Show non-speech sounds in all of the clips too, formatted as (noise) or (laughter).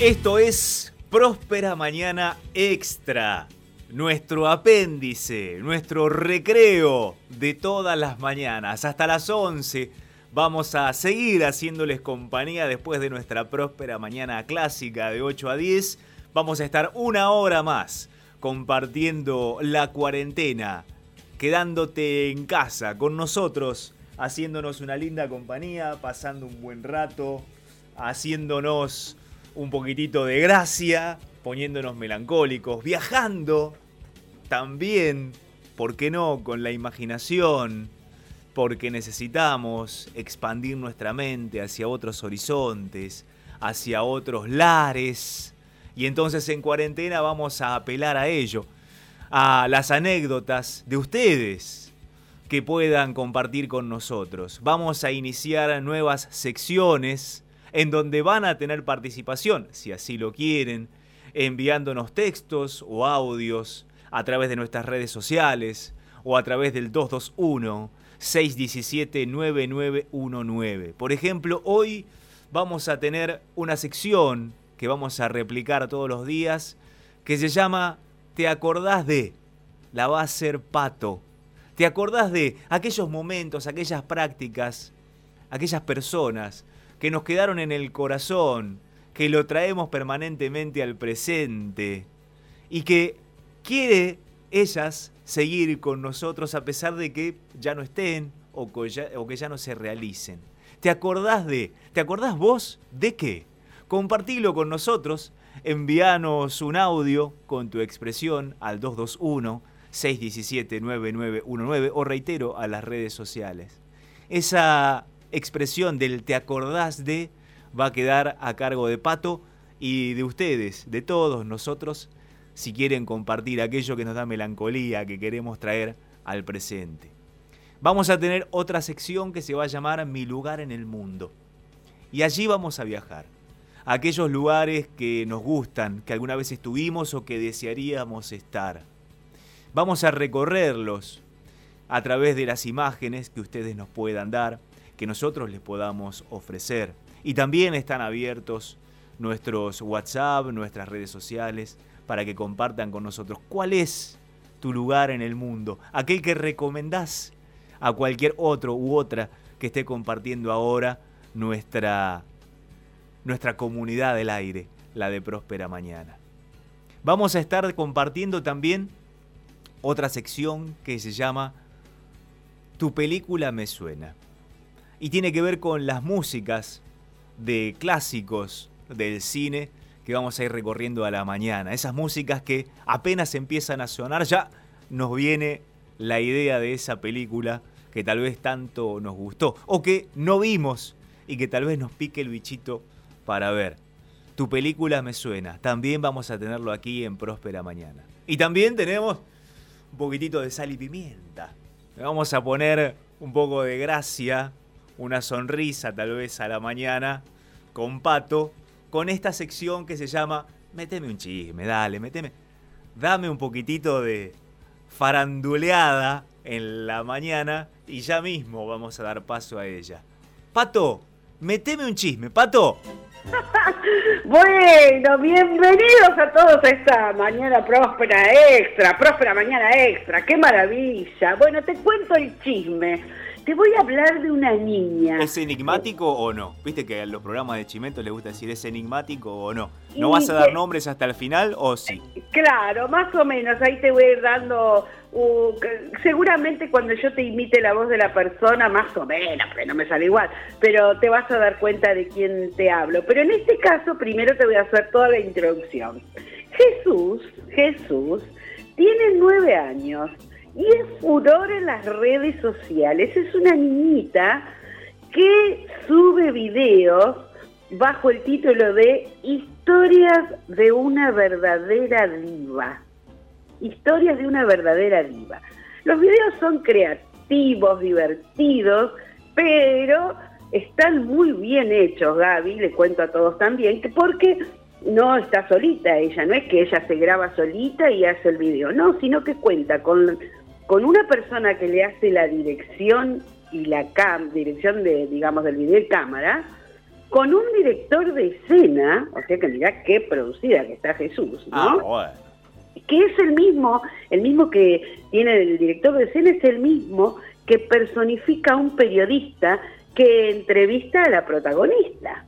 Esto es Próspera Mañana Extra, nuestro apéndice, nuestro recreo de todas las mañanas. Hasta las 11 vamos a seguir haciéndoles compañía después de nuestra Próspera Mañana Clásica de 8 a 10. Vamos a estar una hora más compartiendo la cuarentena, quedándote en casa con nosotros, haciéndonos una linda compañía, pasando un buen rato, haciéndonos un poquitito de gracia, poniéndonos melancólicos, viajando también, ¿por qué no?, con la imaginación, porque necesitamos expandir nuestra mente hacia otros horizontes, hacia otros lares, y entonces en cuarentena vamos a apelar a ello, a las anécdotas de ustedes que puedan compartir con nosotros. Vamos a iniciar nuevas secciones en donde van a tener participación, si así lo quieren, enviándonos textos o audios a través de nuestras redes sociales o a través del 221 617 9919. Por ejemplo, hoy vamos a tener una sección que vamos a replicar todos los días que se llama ¿Te acordás de? La va a ser Pato. ¿Te acordás de aquellos momentos, aquellas prácticas, aquellas personas que nos quedaron en el corazón, que lo traemos permanentemente al presente y que quiere ellas seguir con nosotros a pesar de que ya no estén o que ya, no se realicen. ¿Te acordás de? ¿Te acordás vos de qué? Compartilo con nosotros, envíanos un audio con tu expresión al 221 617 9919 o reitero a las redes sociales. Esa expresión del te acordás de va a quedar a cargo de Pato y de ustedes, de todos nosotros, si quieren compartir aquello que nos da melancolía, que queremos traer al presente. Vamos a tener otra sección que se va a llamar Mi lugar en el mundo. Y allí vamos a viajar. A aquellos lugares que nos gustan, que alguna vez estuvimos o que desearíamos estar. Vamos a recorrerlos a través de las imágenes que ustedes nos puedan dar, que nosotros les podamos ofrecer. Y también están abiertos nuestros WhatsApp, nuestras redes sociales, para que compartan con nosotros cuál es tu lugar en el mundo, aquel que recomendás a cualquier otro u otra que esté compartiendo ahora nuestra, nuestra comunidad del aire, la de Próspera Mañana. Vamos a estar compartiendo también otra sección que se llama Tu película me suena y tiene que ver con las músicas de clásicos del cine que vamos a ir recorriendo a la mañana. Esas músicas que apenas empiezan a sonar, ya nos viene la idea de esa película que tal vez tanto nos gustó o que no vimos y que tal vez nos pique el bichito para ver. Tu película me suena. También vamos a tenerlo aquí en Próspera Mañana. Y también tenemos un poquitito de sal y pimienta. Le vamos a poner un poco de gracia una sonrisa tal vez a la mañana con Pato, con esta sección que se llama Méteme un chisme, dale, méteme. Dame un poquitito de faranduleada en la mañana y ya mismo vamos a dar paso a ella. Pato, meteme un chisme, Pato. (laughs) bueno, bienvenidos a todos a esta mañana próspera extra, próspera mañana extra, qué maravilla. Bueno, te cuento el chisme. Te voy a hablar de una niña. ¿Es enigmático o no? Viste que a los programas de Chimento les gusta decir es enigmático o no. ¿No vas a dar nombres hasta el final o sí? Claro, más o menos. Ahí te voy a ir dando. Uh, seguramente cuando yo te imite la voz de la persona, más o menos, pero no me sale igual. Pero te vas a dar cuenta de quién te hablo. Pero en este caso, primero te voy a hacer toda la introducción. Jesús, Jesús, tiene nueve años y es furor en las redes sociales. Es una niñita que sube videos bajo el título de Historias de una verdadera diva. Historias de una verdadera diva. Los videos son creativos, divertidos, pero están muy bien hechos, Gaby, le cuento a todos también, porque no está solita ella, no es que ella se graba solita y hace el video, no, sino que cuenta con con una persona que le hace la dirección y la cam, dirección de, digamos, del video y cámara, con un director de escena, o sea que mirá qué producida que está Jesús, ¿no? Ah, bueno. Que es el mismo, el mismo que tiene el director de escena, es el mismo que personifica a un periodista que entrevista a la protagonista.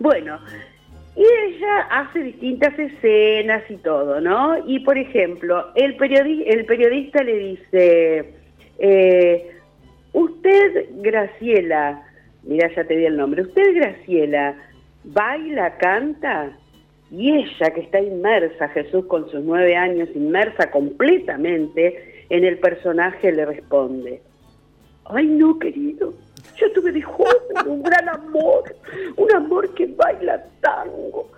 Bueno, y ella hace distintas escenas y todo, ¿no? Y por ejemplo, el, periodista le dice, eh, usted, Graciela, mira, ya te di el nombre, usted, Graciela, baila, canta, y ella que está inmersa, Jesús con sus nueve años, inmersa completamente en el personaje, le responde, ay no, querido, yo tuve de joven un gran amor, un amor que baila tango.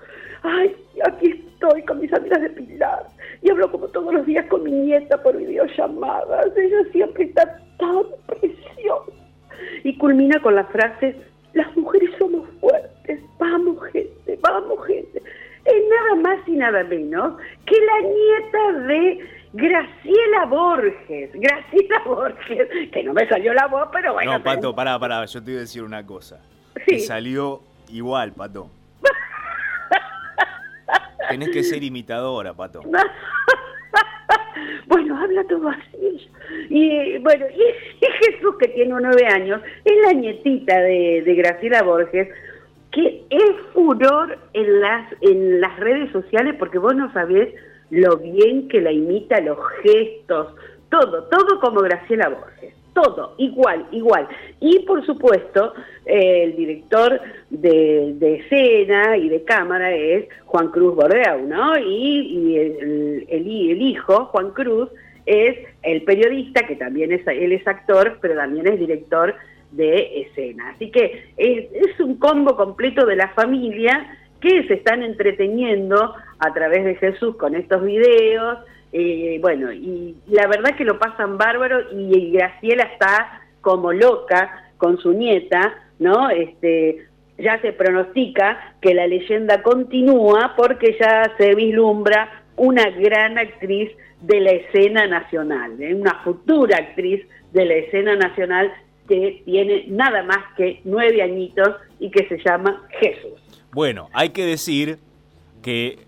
Ay, aquí estoy con mis amigas de Pilar y hablo como todos los días con mi nieta por videollamadas. Ella siempre está tan preciosa. Y culmina con la frase, las mujeres somos fuertes, vamos gente, vamos gente. Es nada más y nada menos que la nieta de Graciela Borges, Graciela (laughs) Borges, que no me salió la voz, pero bueno. No, Pato, pará, pará, yo te voy a decir una cosa. Sí. salió igual, Pato. (laughs) Tenés que ser imitadora, Pato. (laughs) bueno, habla todo así. Y bueno, y, Jesús, que tiene nueve años, es la nietita de, de Graciela Borges, que es furor en las, en las redes sociales, porque vos no sabés lo bien que la imita, los gestos, todo, todo como Graciela Borges, todo, igual, igual. Y por supuesto, eh, el director de, escena y de cámara es Juan Cruz Bordeaux, ¿no? Y, el, el, hijo, Juan Cruz, es el periodista, que también es, él es actor, pero también es director de escena. Así que es, es un combo completo de la familia que se están entreteniendo a través de Jesús con estos videos. Eh, bueno, y la verdad que lo pasan bárbaro y, Graciela está como loca con su nieta, ¿no? Este, ya se pronostica que la leyenda continúa porque ya se vislumbra una gran actriz de la escena nacional, ¿eh? una futura actriz de la escena nacional que tiene nada más que nueve añitos y que se llama Jesús. Bueno, hay que decir que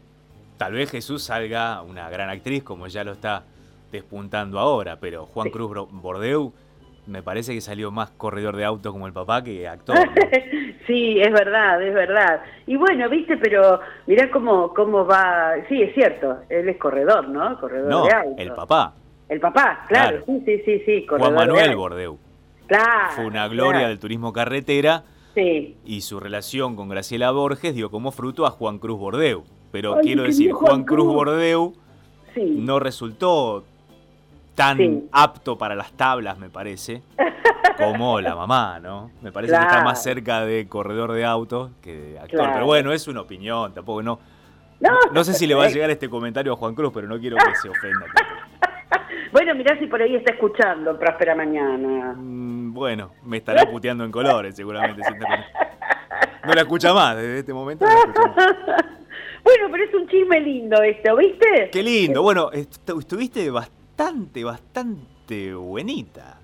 tal vez Jesús salga una gran actriz como ya lo está despuntando ahora, pero Juan Cruz Bordeu me parece que salió más corredor de autos como el papá que actor. (laughs) sí, es verdad, es verdad. Y bueno, viste, pero mirá cómo, cómo va. Sí, es cierto, él es corredor, ¿no? Corredor no, de autos. El papá. El papá, claro, sí, sí, sí, sí. Juan Manuel Bordeu. Claro. Fue una gloria del turismo carretera y su relación con Graciela Borges dio como fruto a Juan Cruz Bordeu. Pero quiero decir, Juan Cruz, Bordeu no resultó tan apto para las tablas, me parece, (laughs) como la mamá, ¿no? Me parece que está más cerca de corredor de autos que de actor. Pero bueno, es una opinión, tampoco no. No, sé si le va a llegar este (laughs) comentario a Juan Cruz, pero no quiero que se ofenda. (laughs) bueno, mirá si por ahí está escuchando Próspera Mañana. Mm, bueno, me estará puteando en colores seguramente. No la escucha más, desde este momento Bueno, pero es un chisme lindo esto, ¿viste? Qué lindo. Bueno, estuviste bastante, bastante buenita.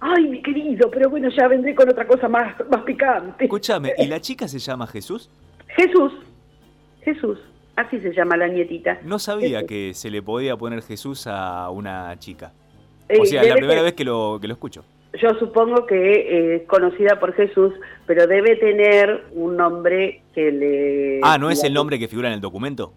Ay, mi querido, pero bueno, ya vendré con otra cosa más, más picante. Escúchame, ¿y la (laughs) chica se llama Jesús? Jesús, Jesús, así se llama la nietita. No sabía que se le podía poner Jesús a una chica. O sea, es la primera vez que lo, que lo escucho yo supongo que es conocida por Jesús, pero debe tener un nombre que le... Ah, ¿no es el nombre que figura en el documento?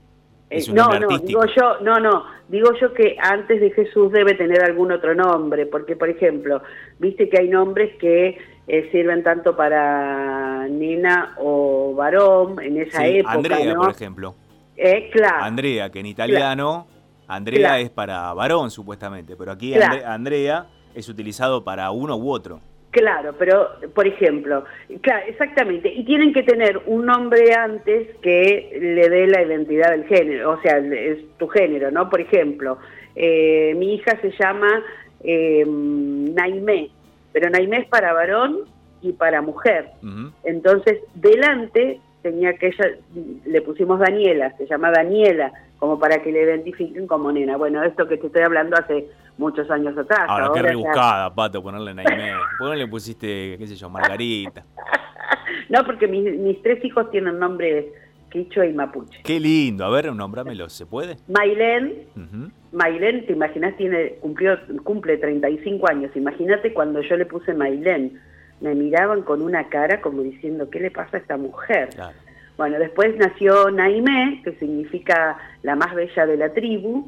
¿Es un no, no, digo yo, no, no, digo yo que antes de Jesús debe tener algún otro nombre, porque por ejemplo, viste que hay nombres que eh, sirven tanto para nena o varón en esa época. Andrea, por ejemplo. Eh, claro. Andrea, que en italiano, Andrea es para varón supuestamente, pero aquí Andrea es utilizado para uno u otro. Claro, pero por ejemplo, claro, exactamente, y tienen que tener un nombre antes que le dé la identidad del género, o sea, es tu género, ¿no? Por ejemplo, eh, mi hija se llama eh, Naimé, pero Naimé es para varón y para mujer. Entonces, delante tenía que ella, le pusimos Daniela, se llama Daniela, como para que le identifiquen como nena. Bueno, esto que te estoy hablando hace muchos años atrás. Ahora, ahora qué rebuscada, Pato, ponerle Naimé. ¿Por qué no le pusiste, qué sé yo, Margarita? (laughs) No, porque mis, mis tres hijos tienen nombres quichua y mapuche. Qué lindo. A ver, nómbramelo, ¿se puede? Mailén, Mailén, te imaginas, tiene, cumplió, cumple 35 años. Imagínate cuando yo le puse Mailén. Me miraban con una cara como diciendo, ¿qué le pasa a esta mujer? Bueno, después nació Naimé, que significa la más bella de la tribu,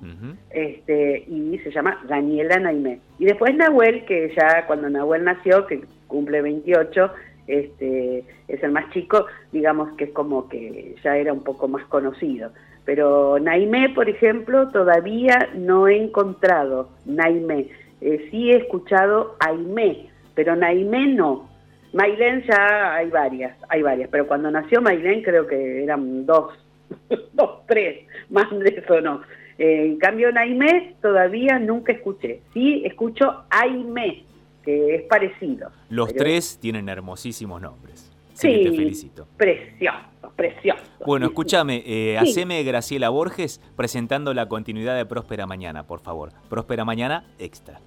este, y se llama Daniela Naimé. Y después Nahuel, que ya cuando Nahuel nació, que cumple 28, este, es el más chico, digamos que es como que ya era un poco más conocido. Pero Naimé, por ejemplo, todavía no he encontrado Naimé. Eh, sí he escuchado Aimé, pero Naimé no. Mailén ya hay varias, hay varias, pero cuando nació Mailén creo que eran dos, (laughs) dos, tres, más de eso no. Eh, en cambio Naimé todavía nunca escuché. Sí escucho Aimé, que es parecido. Los tres tienen hermosísimos nombres. Sí, te felicito. Precioso, precioso. Bueno, escúchame, eh, haceme Graciela Borges presentando la continuidad de Próspera Mañana, por favor. Próspera Mañana extra.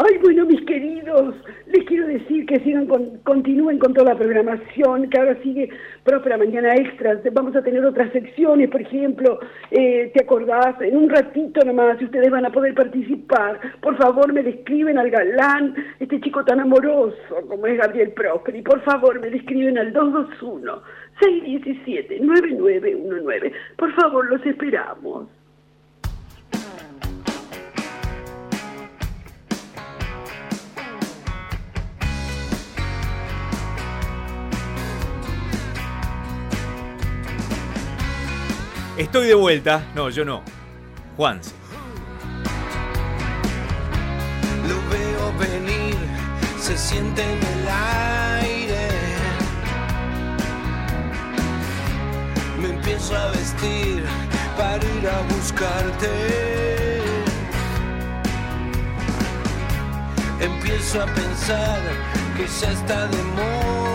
Ay, bueno, mis queridos, les quiero decir que sigan continúen con toda la programación, que ahora sigue Próspera Mañana Extras. Vamos a tener otras secciones, por ejemplo, eh, ¿te acordás? En un ratito nomás, ustedes van a poder participar. Por favor, me describen al galán, este chico tan amoroso como es Gabriel y Por favor, me describen al 221 617 9919. Por favor, los esperamos. Estoy de vuelta. No, yo no. Juan. Lo veo venir, se siente en el aire. Me empiezo a vestir para ir a buscarte. Empiezo a pensar que ya está de moda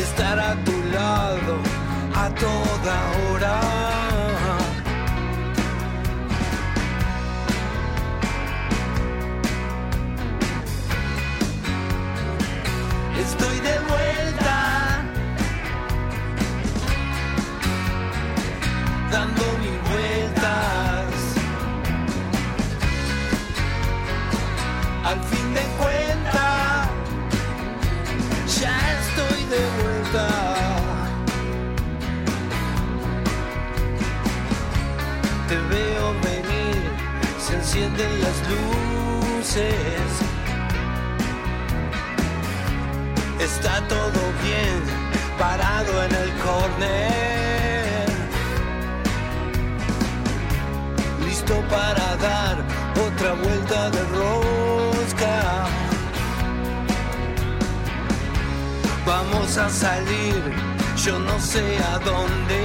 estar a tu lado a toda hora. Estoy de vuelta, dando mis vueltas. Al fin de cuentas, Te veo venir, se encienden las luces. Está todo bien, parado en el corner. Listo para dar otra vuelta de rosca. Vamos a salir, yo no sé a dónde.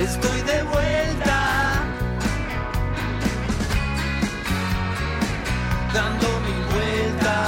Estoy de vuelta, dando mis vueltas.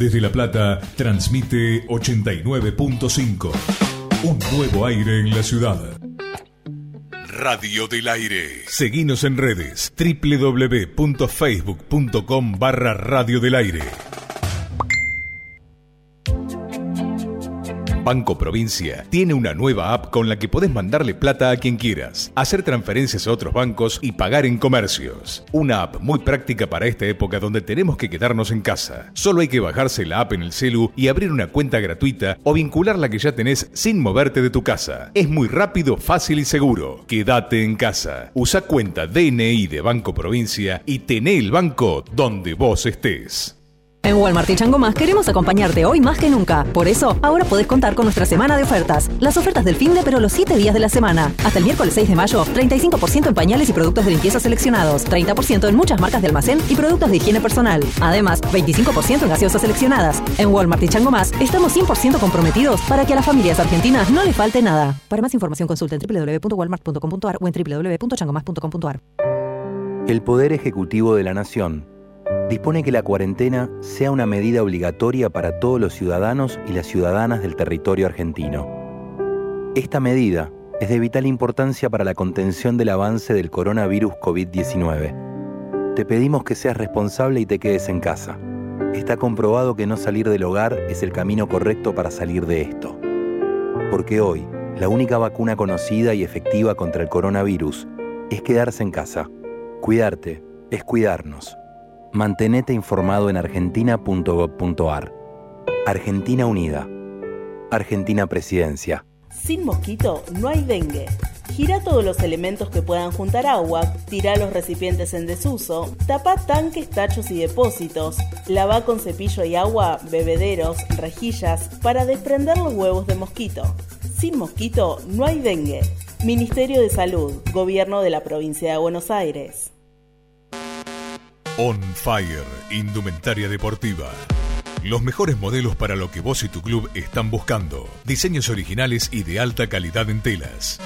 Desde La Plata transmite 89.5. Un nuevo aire en la ciudad. Radio del Aire. Seguinos en redes www.facebook.com barra Radio del Aire. Banco Provincia tiene una nueva app con la que podés mandarle plata a quien quieras, hacer transferencias a otros bancos y pagar en comercios. Una app muy práctica para esta época donde tenemos que quedarnos en casa. Solo hay que bajarse la app en el celu y abrir una cuenta gratuita o vincular la que ya tenés sin moverte de tu casa. Es muy rápido, fácil y seguro. Quédate en casa. Usa cuenta DNI de Banco Provincia y tené el banco donde vos estés. En Walmart y Chango Más queremos acompañarte hoy más que nunca. Por eso, ahora podés contar con nuestra semana de ofertas. Las ofertas del fin de pero los 7 días de la semana. Hasta el miércoles 6 de mayo, 35% en pañales y productos de limpieza seleccionados, 30% en muchas marcas de almacén y productos de higiene personal. Además, 25% en gaseosas seleccionadas. En Walmart y Chango Más estamos 100% comprometidos para que a las familias argentinas no le falte nada. Para más información consulta en www.walmart.com.ar o en www.changomás.com.ar. El Poder Ejecutivo de la Nación dispone que la cuarentena sea una medida obligatoria para todos los ciudadanos y las ciudadanas del territorio argentino. Esta medida es de vital importancia para la contención del avance del coronavirus COVID-19. Te pedimos que seas responsable y te quedes en casa. Está comprobado que no salir del hogar es el camino correcto para salir de esto. Porque hoy, la única vacuna conocida y efectiva contra el coronavirus es quedarse en casa. Cuidarte es cuidarnos. Mantenete informado en argentina.gov.ar. Argentina Unida. Argentina Presidencia. Sin mosquito no hay dengue. Gira todos los elementos que puedan juntar agua, tira los recipientes en desuso, tapa tanques, tachos y depósitos, lava con cepillo y agua bebederos, rejillas para desprender los huevos de mosquito. Sin mosquito no hay dengue. Ministerio de Salud, Gobierno de la Provincia de Buenos Aires. On Fire, indumentaria deportiva. Los mejores modelos para lo que vos y tu club están buscando. Diseños originales y de alta calidad en telas.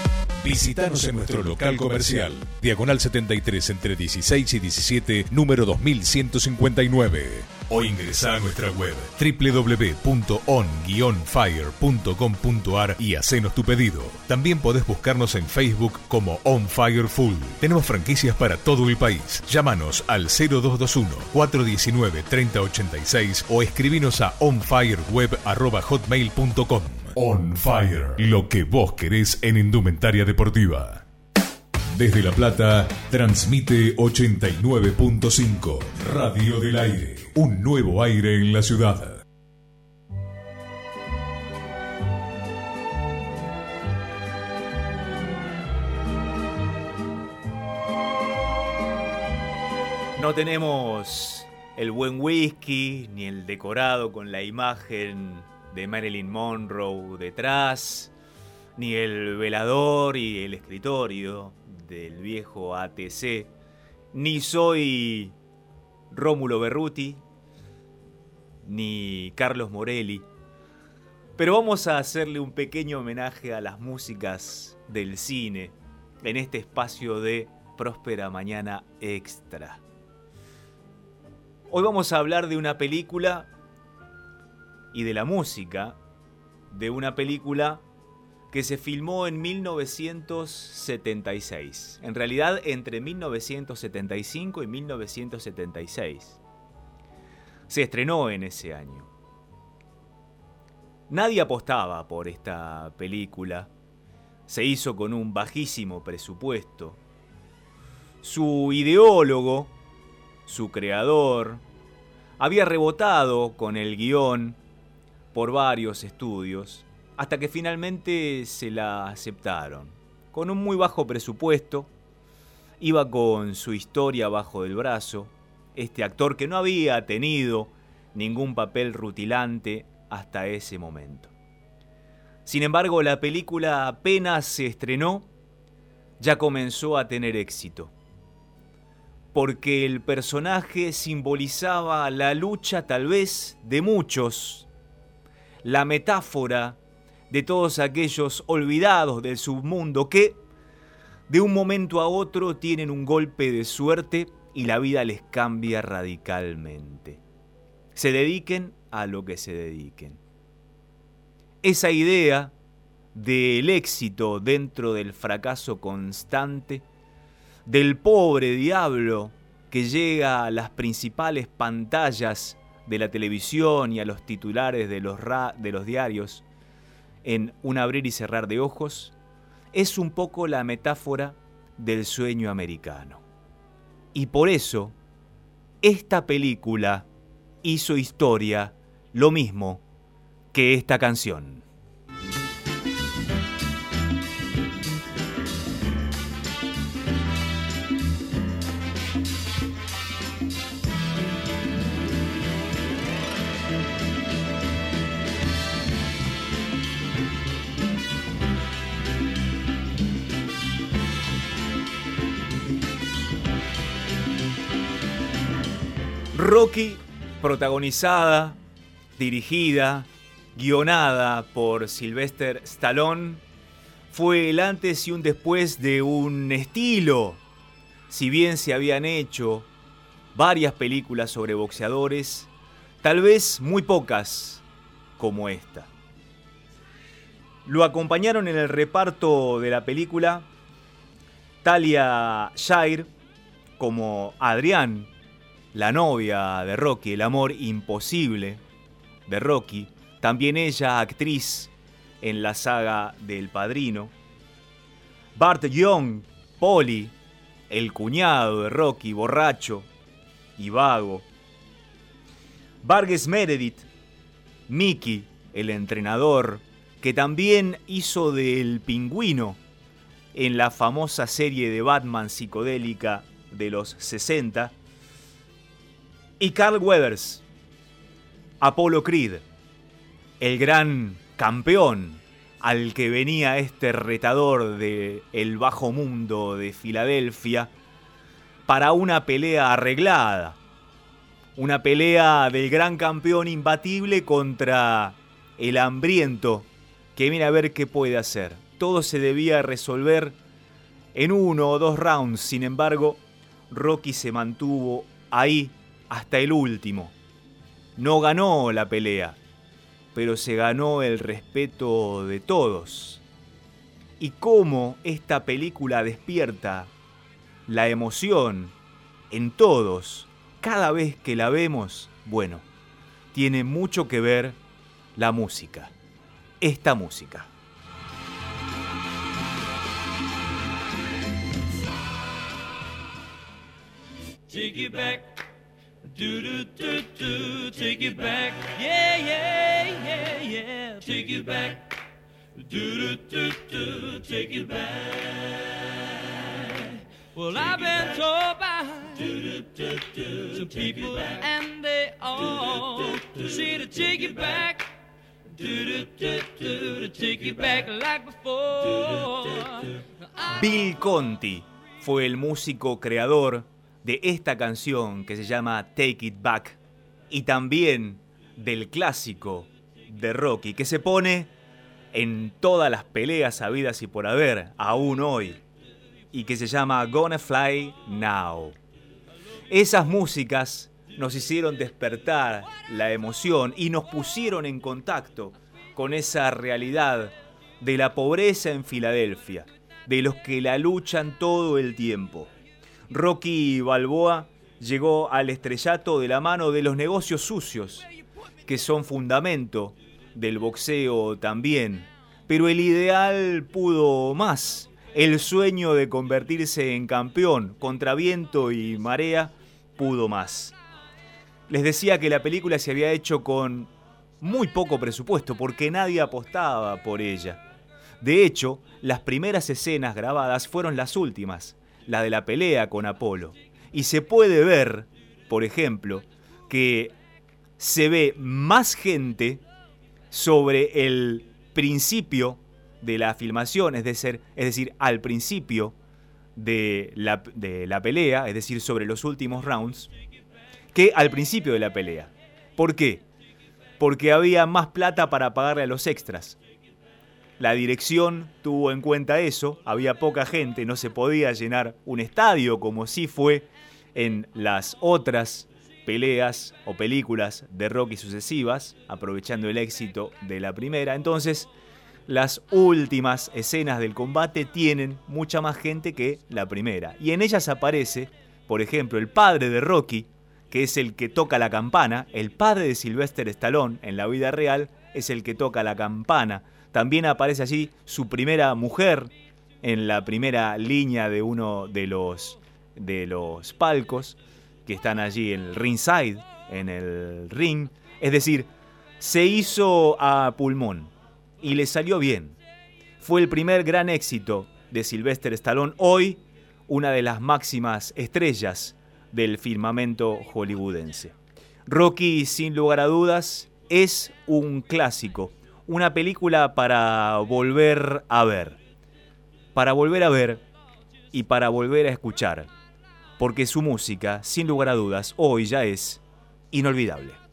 Visítanos en nuestro local comercial, Diagonal 73 entre 16 y 17, número 2159. O ingresa a nuestra web www.on-fire.com.ar y hacenos tu pedido. También podés buscarnos en Facebook como On Fire Full. Tenemos franquicias para todo el país. Llámanos al 0221-419-3086 o escribinos a onfireweb.hotmail.com. On Fire, lo que vos querés en indumentaria deportiva. Desde La Plata, transmite 89.5, Radio del Aire, un nuevo aire en la ciudad. No tenemos el buen whisky ni el decorado con la imagen de Marilyn Monroe detrás, ni el velador y el escritorio del viejo ATC, ni soy Rómulo Berruti, ni Carlos Morelli, pero vamos a hacerle un pequeño homenaje a las músicas del cine en este espacio de Próspera Mañana Extra. Hoy vamos a hablar de una película y de la música de una película que se filmó en 1976. En realidad entre 1975 y 1976. Se estrenó en ese año. Nadie apostaba por esta película. Se hizo con un bajísimo presupuesto. Su ideólogo, su creador, había rebotado con el guion por varios estudios hasta que finalmente se la aceptaron. Con un muy bajo presupuesto, iba con su historia bajo del brazo, este actor que no había tenido ningún papel rutilante hasta ese momento. Sin embargo, la película apenas se estrenó, ya comenzó a tener éxito, porque el personaje simbolizaba la lucha tal vez de muchos, la metáfora de todos aquellos olvidados del submundo que de un momento a otro tienen un golpe de suerte y la vida les cambia radicalmente. Se dediquen a lo que se dediquen. Esa idea del éxito dentro del fracaso constante, del pobre diablo que llega a las principales pantallas de la televisión y a los titulares de los, de los diarios, en un abrir y cerrar de ojos, es un poco la metáfora del sueño americano. Y por eso, esta película hizo historia lo mismo que esta canción. Rocky, protagonizada, dirigida, guionada por Sylvester Stallone, fue el antes y un después de un estilo. Si bien se habían hecho varias películas sobre boxeadores, tal vez muy pocas como esta. Lo acompañaron en el reparto de la película Talia Shire como Adrián, la novia de Rocky, el amor imposible de Rocky, también ella actriz en la saga del Padrino. Bart Young, Polly, el cuñado de Rocky, borracho y vago. Vargas Meredith, Mickey, el entrenador, que también hizo del pingüino en la famosa serie de Batman psicodélica de los 60 y Carl Weathers, Apollo Creed, el gran campeón al que venía este retador de el bajo mundo de Filadelfia para una pelea arreglada. Una pelea del gran campeón imbatible contra el hambriento que viene a ver qué puede hacer. Todo se debía resolver en uno o dos rounds, sin embargo, Rocky se mantuvo ahí hasta el último. No ganó la pelea, pero se ganó el respeto de todos. Y cómo esta película despierta la emoción en todos cada vez que la vemos, bueno, tiene mucho que ver la música, esta música. Do do do do, take you back. Yeah, yeah, yeah, yeah. Take you back. Do do do do, take you back. Well, I've been told by some people, and they all say to take you back. Do do do do, to take you back like before. Bill Conti fue el músico creador de esta canción que se llama Take It Back y también del clásico de Rocky que se pone en todas las peleas habidas y por haber, aún hoy, y que se llama Gonna Fly Now. Esas músicas nos hicieron despertar la emoción y nos pusieron en contacto con esa realidad de la pobreza en Filadelfia, de los que la luchan todo el tiempo. Rocky Balboa llegó al estrellato de la mano de los negocios sucios, que son fundamento del boxeo también. Pero el ideal pudo más. El sueño de convertirse en campeón contra viento y marea pudo más. Les decía que la película se había hecho con muy poco presupuesto porque nadie apostaba por ella. De hecho, las primeras escenas grabadas fueron las últimas la de la pelea con Apolo. Y se puede ver, por ejemplo, que se ve más gente sobre el principio de la filmación, es decir, es decir al principio de la, de la pelea, es decir, sobre los últimos rounds, que al principio de la pelea. ¿Por qué? Porque había más plata para pagarle a los extras. La dirección tuvo en cuenta eso, había poca gente, no se podía llenar un estadio como sí fue en las otras peleas o películas de Rocky sucesivas, aprovechando el éxito de la primera. Entonces, las últimas escenas del combate tienen mucha más gente que la primera. Y en ellas aparece, por ejemplo, el padre de Rocky, que es el que toca la campana, el padre de Sylvester Stallone en la vida real es el que toca la campana También aparece allí su primera mujer en la primera línea de uno de los, de los palcos que están allí en el ringside, en el ring. Es decir, se hizo a pulmón y le salió bien. Fue el primer gran éxito de Sylvester Stallone, hoy una de las máximas estrellas del firmamento hollywoodense. Rocky, sin lugar a dudas, es un clásico, una película para volver a ver. Para volver a ver y para volver a escuchar, porque su música, sin lugar a dudas, hoy ya es inolvidable.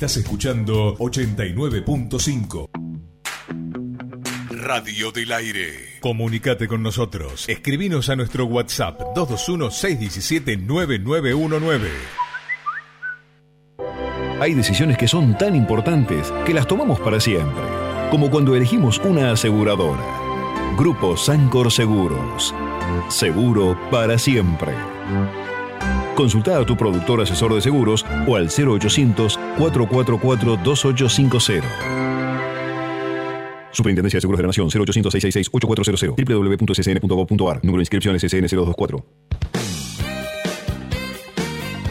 Estás escuchando 89.5. Radio del Aire. Comunicate con nosotros. Escribinos a nuestro WhatsApp 221-617-9919. Hay decisiones que son tan importantes que las tomamos para siempre. Como cuando elegimos una aseguradora. Grupo Sancor Seguros. Seguro para siempre. Consulta a tu productor asesor de seguros o al 0800-444-2850. Superintendencia de Seguros de la Nación 0800 666 8400 www.ccn.gov.ar Número de inscripción SCN 0224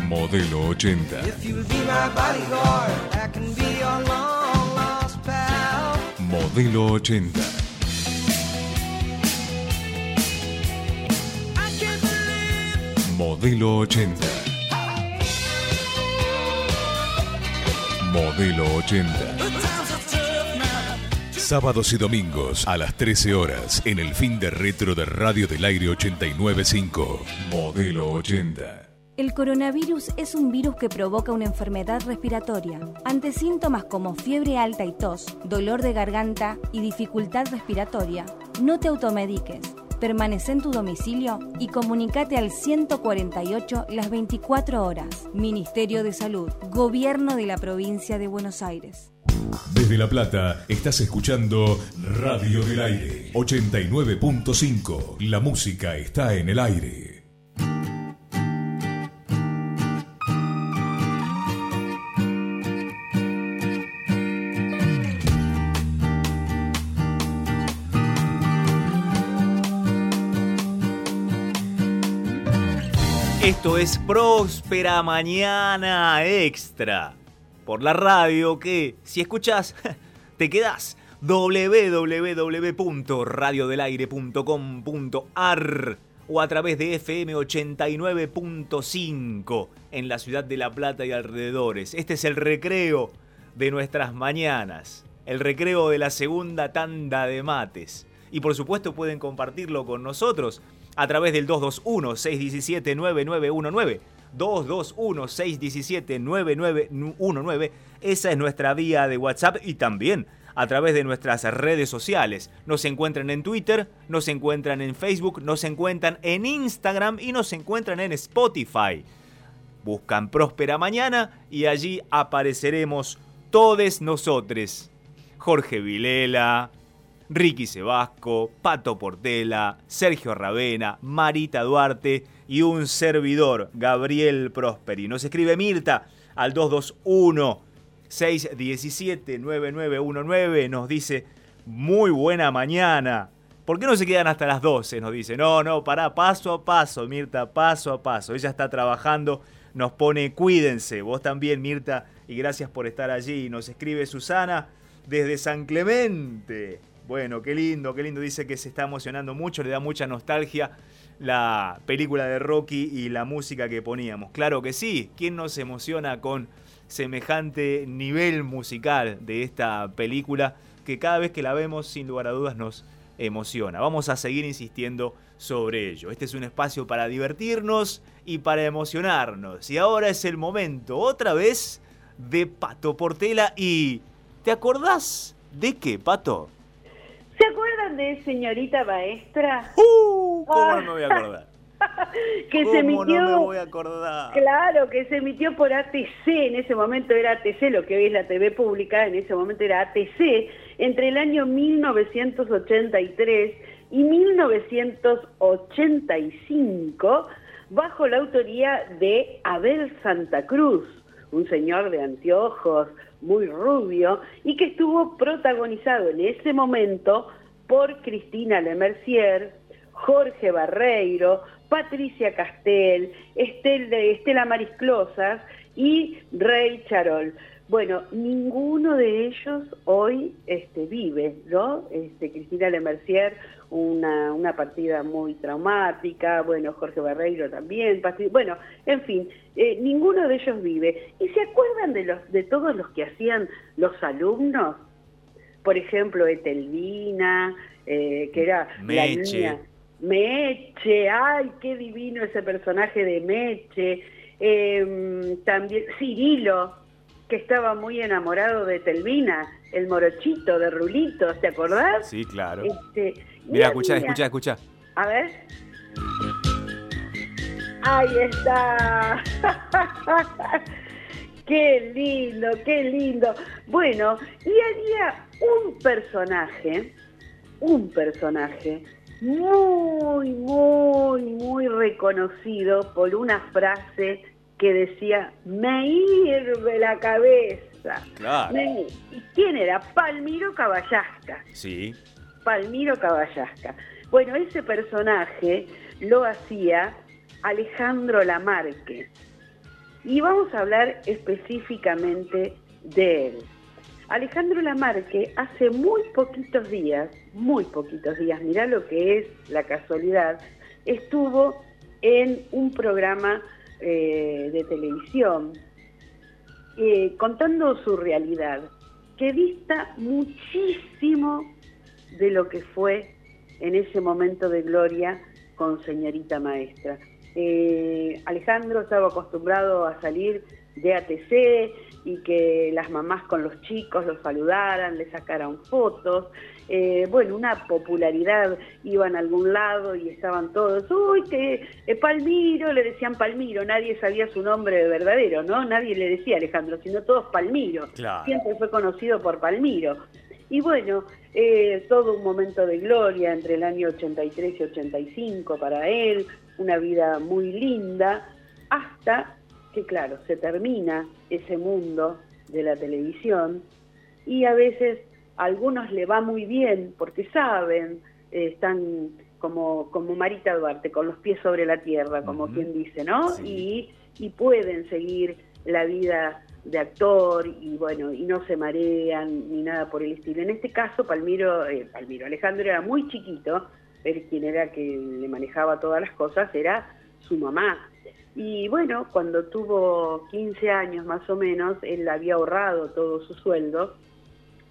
Modelo 80 Modelo 80 Modelo 80. Modelo 80. Sábados y domingos a las 13 horas en el fin de retro de Radio del Aire 895. Modelo 80. El coronavirus es un virus que provoca una enfermedad respiratoria. Ante síntomas como fiebre alta y tos, dolor de garganta y dificultad respiratoria, no te automediques permanece en tu domicilio y comunicate al 148 las 24 horas. Ministerio de Salud, Gobierno de la Provincia de Buenos Aires. Desde La Plata estás escuchando Radio del Aire 89.5. La música está en el aire. Esto es Próspera Mañana Extra. Por la radio que, si escuchas, (laughs) te quedás www.radiodelaire.com.ar o a través de FM 89.5 en la ciudad de La Plata y alrededores. Este es el recreo de nuestras mañanas, el recreo de la segunda tanda de mates. Y por supuesto pueden compartirlo con nosotros a través del 221-617-9919. 221-617-9919. Esa es nuestra vía de WhatsApp y también a través de nuestras redes sociales. Nos encuentran en Twitter, nos encuentran en Facebook, nos encuentran en Instagram y nos encuentran en Spotify. Buscan Próspera Mañana y allí apareceremos todos nosotros. Jorge Vilela, Ricky Sebasco, Pato Portela, Sergio Ravena, Marita Duarte y un servidor, Gabriel Prosperi. Nos escribe Mirta al 221 617 9919. Nos dice, muy buena mañana. ¿Por qué no se quedan hasta las 12? Nos dice, no, no, pará, paso a paso, Mirta, paso a paso. Ella está trabajando, nos pone, cuídense. Vos también, Mirta, y gracias por estar allí. Nos escribe Susana desde San Clemente. Bueno, qué lindo, qué lindo. Dice que se está emocionando mucho, le da mucha nostalgia la película de Rocky y la música que poníamos. Claro que sí, ¿quién no se emociona con semejante nivel musical de esta película que cada vez que la vemos, sin lugar a dudas, nos emociona? Vamos a seguir insistiendo sobre ello. Este es un espacio para divertirnos y para emocionarnos. Y ahora es el momento, otra vez, de Pato Portela y... ¿Te acordás de qué, Pato? ¿Se acuerdan de señorita maestra? ¡Uh! ¿Cómo no me voy a acordar? (laughs) que ¿Cómo se emitió, no me voy a acordar? Claro, que se emitió por ATC, en ese momento era ATC, lo que hoy es la TV pública, en ese momento era ATC, entre el año 1983 y 1985, bajo la autoría de Abel Santa Cruz, un señor de anteojos, muy rubio, y que estuvo protagonizado en ese momento por Cristina Lemercier, Jorge Barreiro, Patricia Castel, Estela Marisclosas y Rey Charol. Bueno, ninguno de ellos hoy este, vive, ¿no? Este, Cristina Lemercier, una, una partida muy traumática, bueno, Jorge Barreiro también, bueno, en fin, eh, ninguno de ellos vive. ¿Y se acuerdan de, los, de todos los que hacían los alumnos? Por ejemplo, Etelvina, eh, que era la Meche. niña... Meche, ay, qué divino ese personaje de Meche. Eh, también Cirilo, que estaba muy enamorado de Telvina, el morochito de Rulito, ¿te acordás? Sí, claro. Este, Mira, escucha, escucha, escucha. A ver. Ahí está. (laughs) qué lindo, qué lindo. Bueno, y había un personaje, un personaje muy, muy, muy reconocido por una frase que decía, me hirve la cabeza. Claro. Me- ¿Y quién era? Palmiro Caballasca. Sí. Palmiro Caballasca. Bueno, ese personaje lo hacía Alejandro Lamarque. Y vamos a hablar específicamente de él. Alejandro Lamarque hace muy poquitos días, muy poquitos días, mirá lo que es la casualidad, estuvo en un programa eh, de televisión eh, contando su realidad, que dista muchísimo de lo que fue en ese momento de gloria con señorita maestra. Eh, Alejandro estaba acostumbrado a salir de ATC y que las mamás con los chicos los saludaran, le sacaran fotos. Eh, bueno, una popularidad, iban a algún lado y estaban todos, uy, que eh, Palmiro, le decían Palmiro, nadie sabía su nombre verdadero, ¿no? Nadie le decía Alejandro, sino todos Palmiro. Claro. Siempre fue conocido por Palmiro. Y bueno, eh, todo un momento de gloria entre el año 83 y 85 para él, una vida muy linda, hasta que, claro, se termina ese mundo de la televisión y a veces a algunos le va muy bien porque saben, eh, están como, como Marita Duarte, con los pies sobre la tierra, como quien dice, ¿no? Sí. Y, y pueden seguir la vida de actor y bueno, y no se marean ni nada por el estilo. En este caso, Palmiro, eh, Palmiro, Alejandro era muy chiquito, él quien era que le manejaba todas las cosas era su mamá. Y bueno, cuando tuvo 15 años más o menos, él había ahorrado todo su sueldo,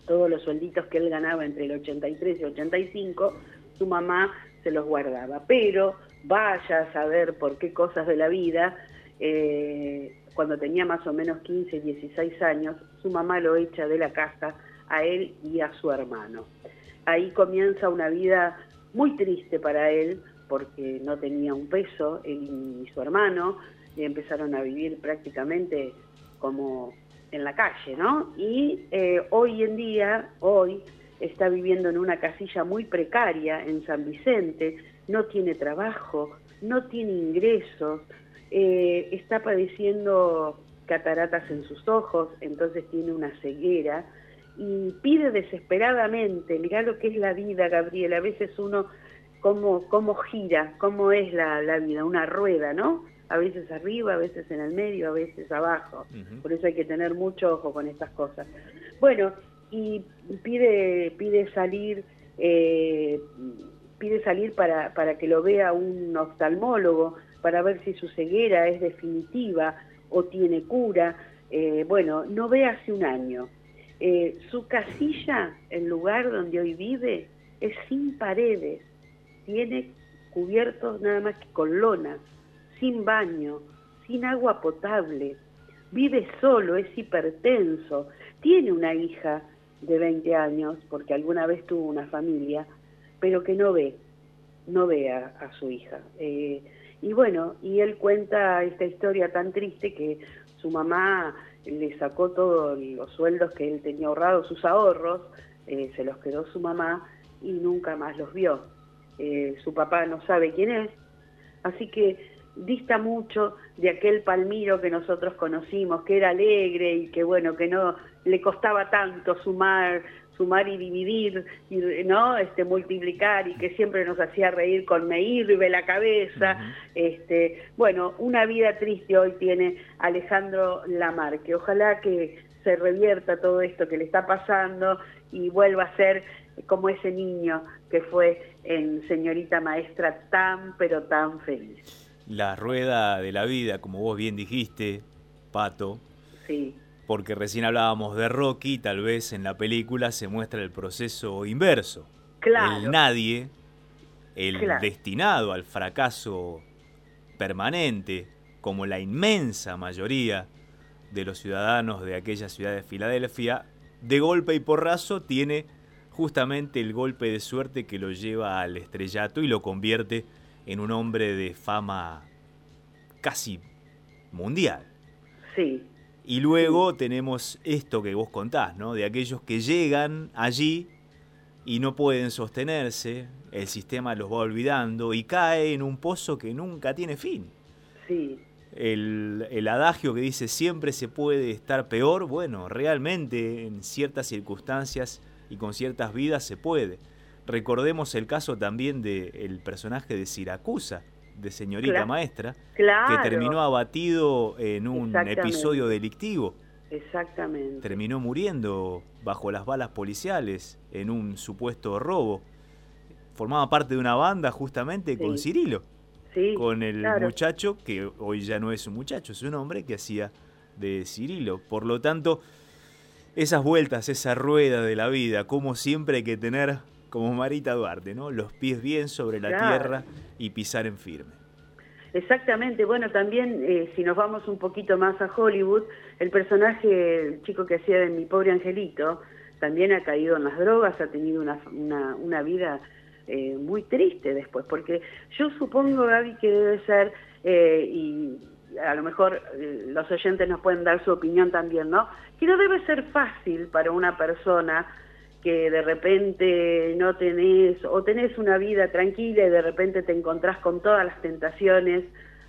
todos los suelditos que él ganaba entre el 83 y 85, su mamá se los guardaba. Pero vaya a saber por qué cosas de la vida, eh, cuando tenía más o menos 15, 16 años, su mamá lo echa de la casa a él y a su hermano. Ahí comienza una vida muy triste para él, porque no tenía un peso, él y su hermano, y empezaron a vivir prácticamente como en la calle, ¿no? Y eh, hoy en día, hoy, está viviendo en una casilla muy precaria en San Vicente, no tiene trabajo, no tiene ingresos, eh, está padeciendo cataratas en sus ojos, entonces tiene una ceguera y pide desesperadamente, mirá lo que es la vida, Gabriel, a veces uno, cómo, cómo gira, cómo es la, la vida, una rueda, ¿no? A veces arriba, a veces en el medio, a veces abajo. Por eso hay que tener mucho ojo con estas cosas. Bueno, y pide, pide salir, eh, pide salir para, para que lo vea un oftalmólogo, para ver si su ceguera es definitiva o tiene cura. Eh, bueno, no ve hace un año. Eh, su casilla, el lugar donde hoy vive, es sin paredes, tiene cubiertos nada más que con lonas, sin baño, sin agua potable, vive solo, es hipertenso, tiene una hija de 20 años, porque alguna vez tuvo una familia, pero que no ve, no ve a, su hija. Eh, y bueno, y él cuenta esta historia tan triste que su mamá le sacó todos los sueldos que él tenía ahorrados, sus ahorros, eh, se los quedó su mamá y nunca más los vio. Eh, su papá no sabe quién es, así que dista mucho de aquel Palmiro que nosotros conocimos, que era alegre y que bueno, que no le costaba tanto sumar, sumar y dividir, y, ¿no? Este, multiplicar y que siempre nos hacía reír con me de la cabeza. este, bueno, una vida triste hoy tiene Alejandro Lamarque. Ojalá que se revierta todo esto que le está pasando y vuelva a ser como ese niño que fue en Señorita Maestra tan, pero tan feliz la rueda de la vida, como vos bien dijiste, Pato. Sí. Porque recién hablábamos de Rocky, tal vez en la película se muestra el proceso inverso. Claro. El nadie, el destinado al fracaso permanente, como la inmensa mayoría de los ciudadanos de aquella ciudad de Filadelfia, de golpe y porrazo tiene justamente el golpe de suerte que lo lleva al estrellato y lo convierte en un hombre de fama casi mundial. Sí. Y luego tenemos esto que vos contás, ¿no? De aquellos que llegan allí y no pueden sostenerse, el sistema los va olvidando y cae en un pozo que nunca tiene fin. Sí. El, el, adagio que dice siempre se puede estar peor, bueno, realmente en ciertas circunstancias y con ciertas vidas se puede. Recordemos el caso también del personaje de Siracusa, de señorita maestra, que terminó abatido en un episodio delictivo. Exactamente. Terminó muriendo bajo las balas policiales en un supuesto robo. Formaba parte de una banda justamente con Cirilo. Sí, con el muchacho, que hoy ya no es un muchacho, es un hombre que hacía de Cirilo. Por lo tanto, esas vueltas, esa rueda de la vida, como siempre hay que tener como Marita Duarte, ¿no? Los pies bien sobre la tierra y pisar en firme. Exactamente, bueno, también eh, si nos vamos un poquito más a Hollywood, el personaje, el chico que hacía de mi pobre angelito, también ha caído en las drogas, ha tenido una, una, vida eh, muy triste después, porque yo supongo, Gaby, que debe ser, eh, y a lo mejor los oyentes nos pueden dar su opinión también, ¿no? Que no debe ser fácil para una persona que de repente no tenés o tenés una vida tranquila y de repente te encontrás con todas las tentaciones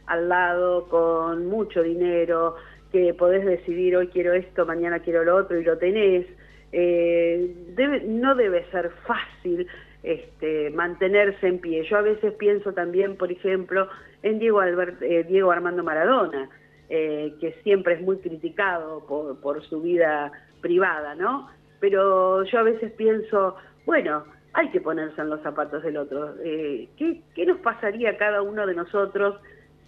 al lado, con mucho dinero, que podés decidir hoy quiero esto, mañana quiero lo otro y lo tenés. Eh, no debe ser fácil este, mantenerse en pie. Yo a veces pienso también, por ejemplo, en Diego, Albert, eh, Diego Armando Maradona, eh, que siempre es muy criticado por su vida privada, ¿no? Pero yo a veces pienso, bueno, hay que ponerse en los zapatos del otro. Eh, ¿qué, nos pasaría a cada uno de nosotros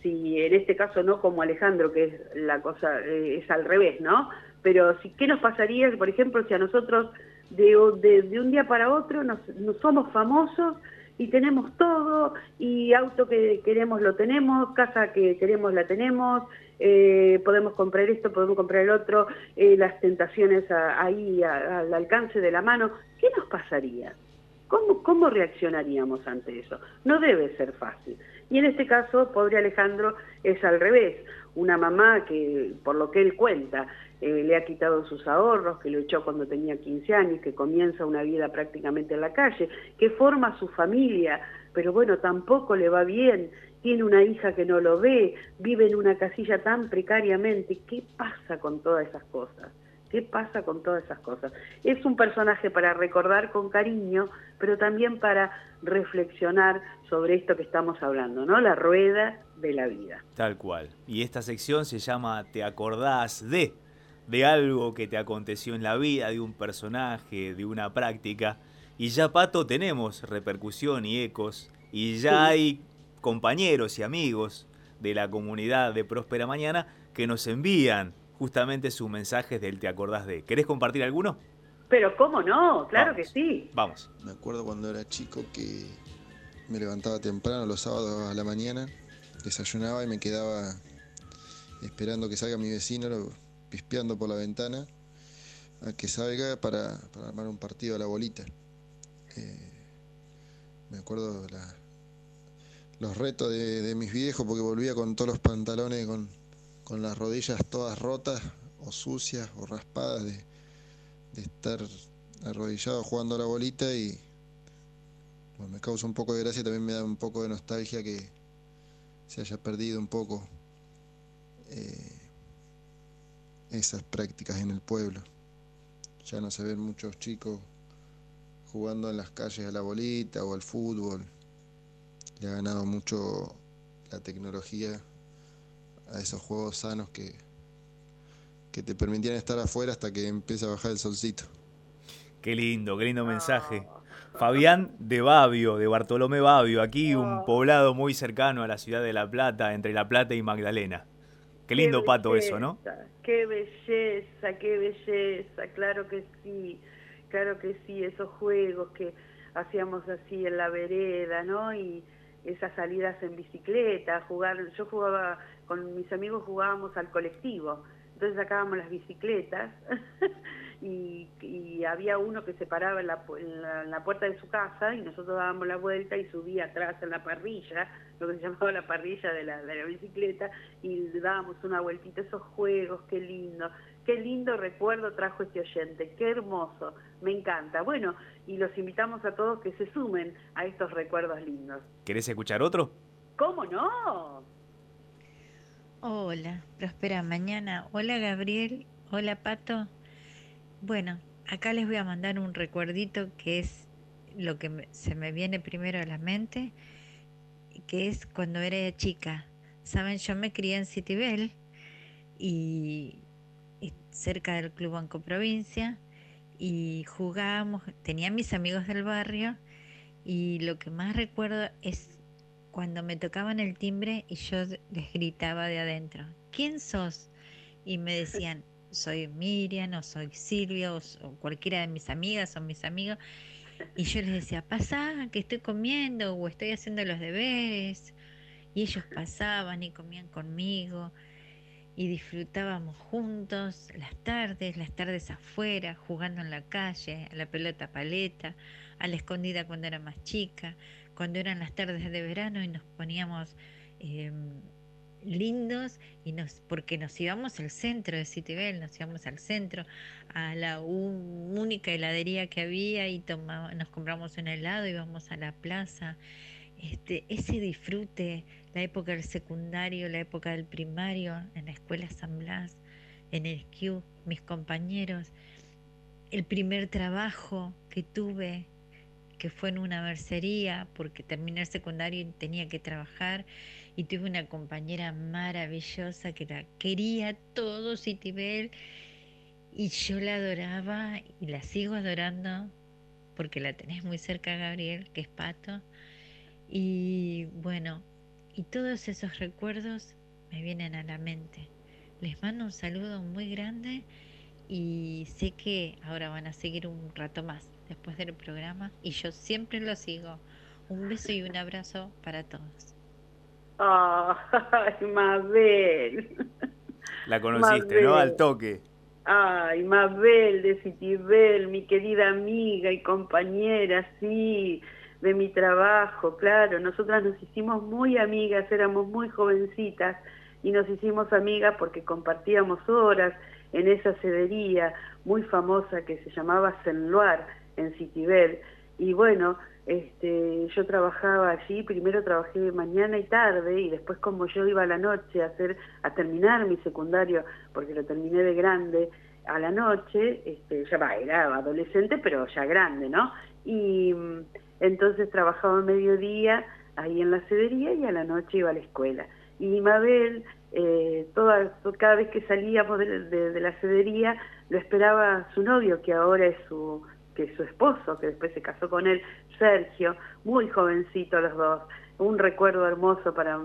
si en este caso no como Alejandro, que es la cosa, eh, es al revés, ¿no? Pero si, ¿qué nos pasaría, por ejemplo, si a nosotros de, de, un día para otro nos, somos famosos y tenemos todo, y auto que queremos lo tenemos, casa que queremos la tenemos, eh, podemos comprar esto, podemos comprar el otro, eh, las tentaciones ahí al alcance de la mano, ¿qué nos pasaría? ¿Cómo, ¿Cómo reaccionaríamos ante eso? No debe ser fácil. Y en este caso, pobre Alejandro, es al revés. Una mamá que, por lo que él cuenta, eh, le ha quitado sus ahorros, que lo echó cuando tenía 15 años, que comienza una vida prácticamente en la calle, que forma su familia, pero bueno, tampoco le va bien tiene una hija que no lo ve, vive en una casilla tan precariamente. ¿Qué pasa con todas esas cosas? ¿Qué pasa con todas esas cosas? Es un personaje para recordar con cariño, pero también para reflexionar sobre esto que estamos hablando, ¿no? La rueda de la vida. Tal cual. Y esta sección se llama ¿Te acordás de? De algo que te aconteció en la vida, de un personaje, de una práctica. Y ya, Pato, tenemos repercusión y ecos. Y ya hay compañeros y amigos de la comunidad de Próspera Mañana que nos envían justamente sus mensajes del Te acordás de. ¿Querés compartir alguno? Pero cómo no, claro que sí. Vamos. Me acuerdo cuando era chico que me levantaba temprano los sábados a la mañana, desayunaba y me quedaba esperando que salga mi vecino, pispeando por la ventana, a que salga para, armar un partido a la bolita. Eh, me acuerdo la, los retos de, mis viejos porque volvía con todos los pantalones con, las rodillas todas rotas o sucias o raspadas de, estar arrodillado jugando a la bolita y me causa un poco de gracia también me da un poco de nostalgia que se haya perdido un poco eh, esas prácticas en el pueblo. Ya no se ven muchos chicos jugando en las calles a la bolita o al fútbol le ha ganado mucho la tecnología a esos juegos sanos que, que te permitían estar afuera hasta que empieza a bajar el solcito. Qué lindo, qué lindo mensaje. Fabián de Babio, de Bartolomé Babio, aquí un poblado muy cercano a la ciudad de La Plata, entre La Plata y Magdalena. Qué lindo pato eso, ¿no? Qué belleza, qué belleza, claro que sí, claro que sí, esos juegos que hacíamos así en la vereda, ¿no? Y, esas salidas en bicicleta, jugar, yo jugaba, con mis amigos jugábamos al colectivo, entonces sacábamos las bicicletas (laughs) y, había uno que se paraba en la, la, puerta de su casa y nosotros dábamos la vuelta y subía atrás en la parrilla, lo que se (laughs) llamaba la parrilla de la, de la bicicleta, y dábamos una vueltita, esos juegos, qué lindo. Qué lindo recuerdo trajo este oyente, qué hermoso, me encanta. Bueno, y los invitamos a todos que se sumen a estos recuerdos lindos. ¿Querés escuchar otro? ¿Cómo no? Hola, Prospera Mañana. Hola Gabriel, hola Pato. Bueno, acá les voy a mandar un recuerdito que es lo que se me viene primero a la mente, que es cuando era chica. Saben, yo me crié en Citibel y cerca del Club Banco Provincia y jugábamos, tenía mis amigos del barrio y lo que más recuerdo es cuando me tocaban el timbre y yo les gritaba de adentro, ¿quién sos? Y me decían, soy Miriam o soy Silvia o, cualquiera de mis amigas o mis amigos. Y yo les decía, pasá, que estoy comiendo o estoy haciendo los deberes. Y ellos pasaban y comían conmigo y disfrutábamos juntos las tardes, las tardes afuera, jugando en la calle, a la pelota paleta, a la escondida cuando era más chica, cuando eran las tardes de verano y nos poníamos em, lindos y nos porque nos íbamos al centro de Citibel, nos íbamos al centro, a la única heladería que había y tomaba, nos compramos un helado, íbamos a la plaza. Este, ese disfrute la época del secundario, la época del primario, en la escuela San Blas, en el Q, mis compañeros, el primer trabajo que tuve, que fue en una mercería, porque terminé el secundario y tenía que trabajar, y tuve una compañera maravillosa que la quería todo Citibel, y yo la adoraba y la sigo adorando, porque la tenés muy cerca, Gabriel, que es Pato. Y bueno, y todos esos recuerdos me vienen a la mente. Les mando un saludo muy grande y sé que ahora van a seguir un rato más después del programa y yo siempre lo sigo. Un beso y un abrazo para todos. Ay, Mabel. La conociste, ¿no? Al toque. Ay, Mabel de Citibel, mi querida amiga y compañera, sí, de mi trabajo, claro. Nosotras nos hicimos muy amigas, éramos muy jovencitas y nos hicimos amigas porque compartíamos horas en esa cedería muy famosa que se llamaba Senloar en Citibel. Y bueno, este, yo trabajaba allí, primero trabajé mañana y tarde y después como yo iba a la noche a hacer a terminar mi secundario porque lo terminé de grande a la noche, este, ya va, era adolescente pero ya grande, ¿no? Y entonces trabajaba a mediodía ahí en la cedería y a la noche iba a la escuela. Y Mabel, eh, toda, cada vez que salíamos de la cedería, lo esperaba su novio, que ahora es su que su esposo, que después se casó con él, Sergio, muy jovencito los dos, un recuerdo hermoso para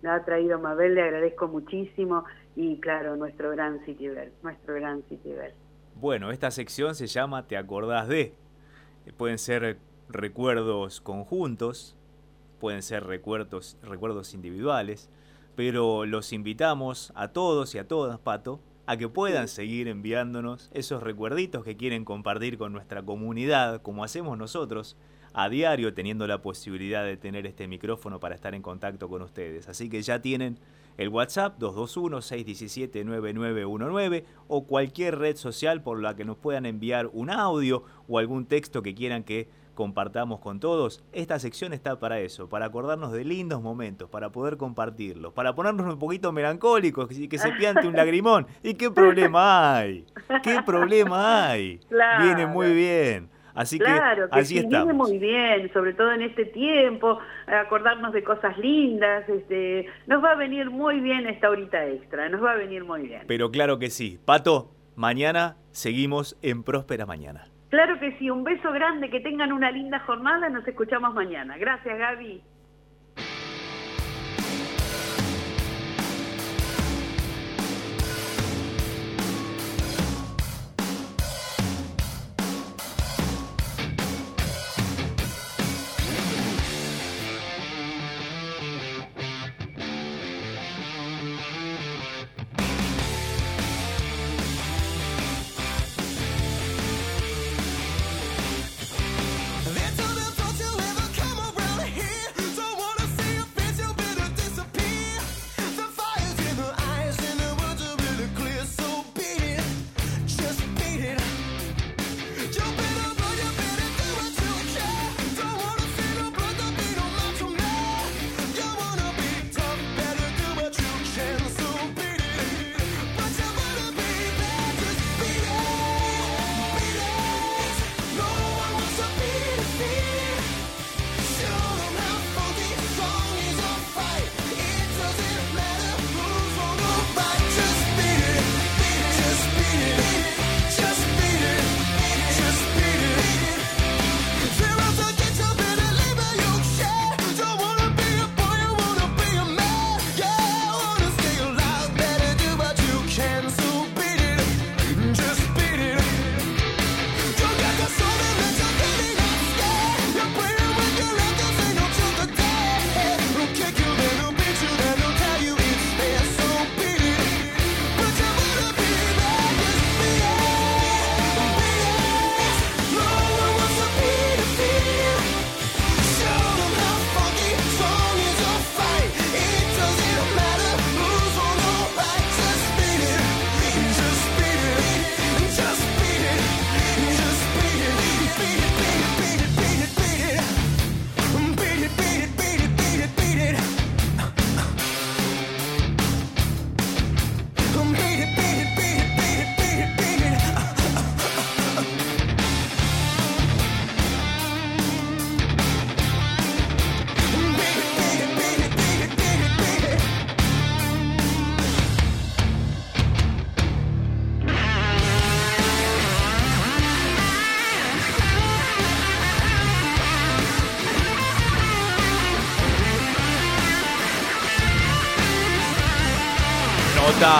me ha traído Mabel, le agradezco muchísimo y claro, nuestro gran Citibel, nuestro gran Citibel. Bueno, esta sección se llama Te acordás de. Pueden ser recuerdos conjuntos, pueden ser recuerdos, recuerdos individuales, pero los invitamos a todos y a todas, Pato, a que puedan seguir enviándonos esos recuerditos que quieren compartir con nuestra comunidad, como hacemos nosotros a diario, teniendo la posibilidad de tener este micrófono para estar en contacto con ustedes. Así que ya tienen el WhatsApp 221-617-9919 o cualquier red social por la que nos puedan enviar un audio o algún texto que quieran que compartamos con todos. Esta sección está para eso, para acordarnos de lindos momentos, para poder compartirlos, para ponernos un poquito melancólicos y que se piante un (laughs) lagrimón. ¿Y qué problema hay? ¿Qué problema hay? Viene muy bien. Así claro, que, así viene muy bien, sobre todo en este tiempo, acordarnos de cosas lindas, este, nos va a venir muy bien esta horita extra, nos va a venir muy bien. Pero claro que sí. Pato, mañana seguimos en Próspera Mañana. Claro que sí, un beso grande, que tengan una linda jornada, nos escuchamos mañana. Gracias Gaby.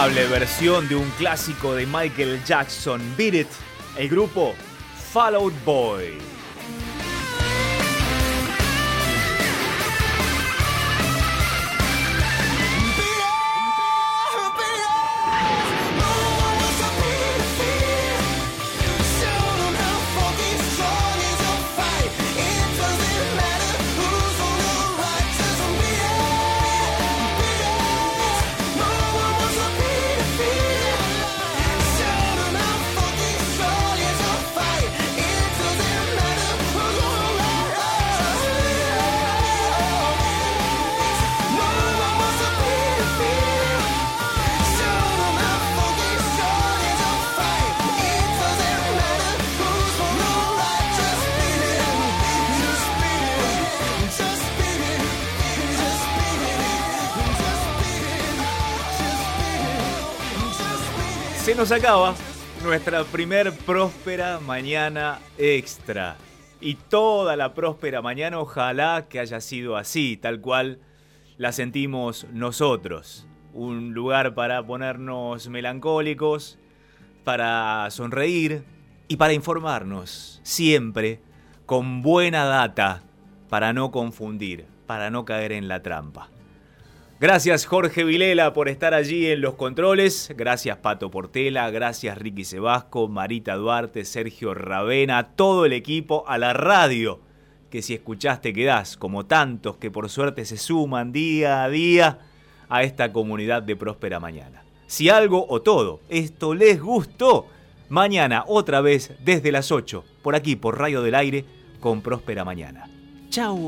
Versión de un clásico de Michael Jackson, Beat It, el grupo Fall Out Boy. Nos acaba nuestra primer próspera mañana extra. Y toda la próspera mañana ojalá que haya sido así, tal cual la sentimos nosotros. Un lugar para ponernos melancólicos, para sonreír y para informarnos, siempre con buena data, para no confundir, para no caer en la trampa. Gracias Jorge Vilela por estar allí en los controles. Gracias Pato Portela, gracias Ricky Sebasco, Marita Duarte, Sergio Ravena, todo el equipo, a la radio, que si escuchaste quedás, como tantos que por suerte se suman día a día a esta comunidad de Próspera Mañana. Si algo o todo esto les gustó, mañana otra vez desde las 8, por aquí por Rayo del Aire, con Próspera Mañana. ¡Chao!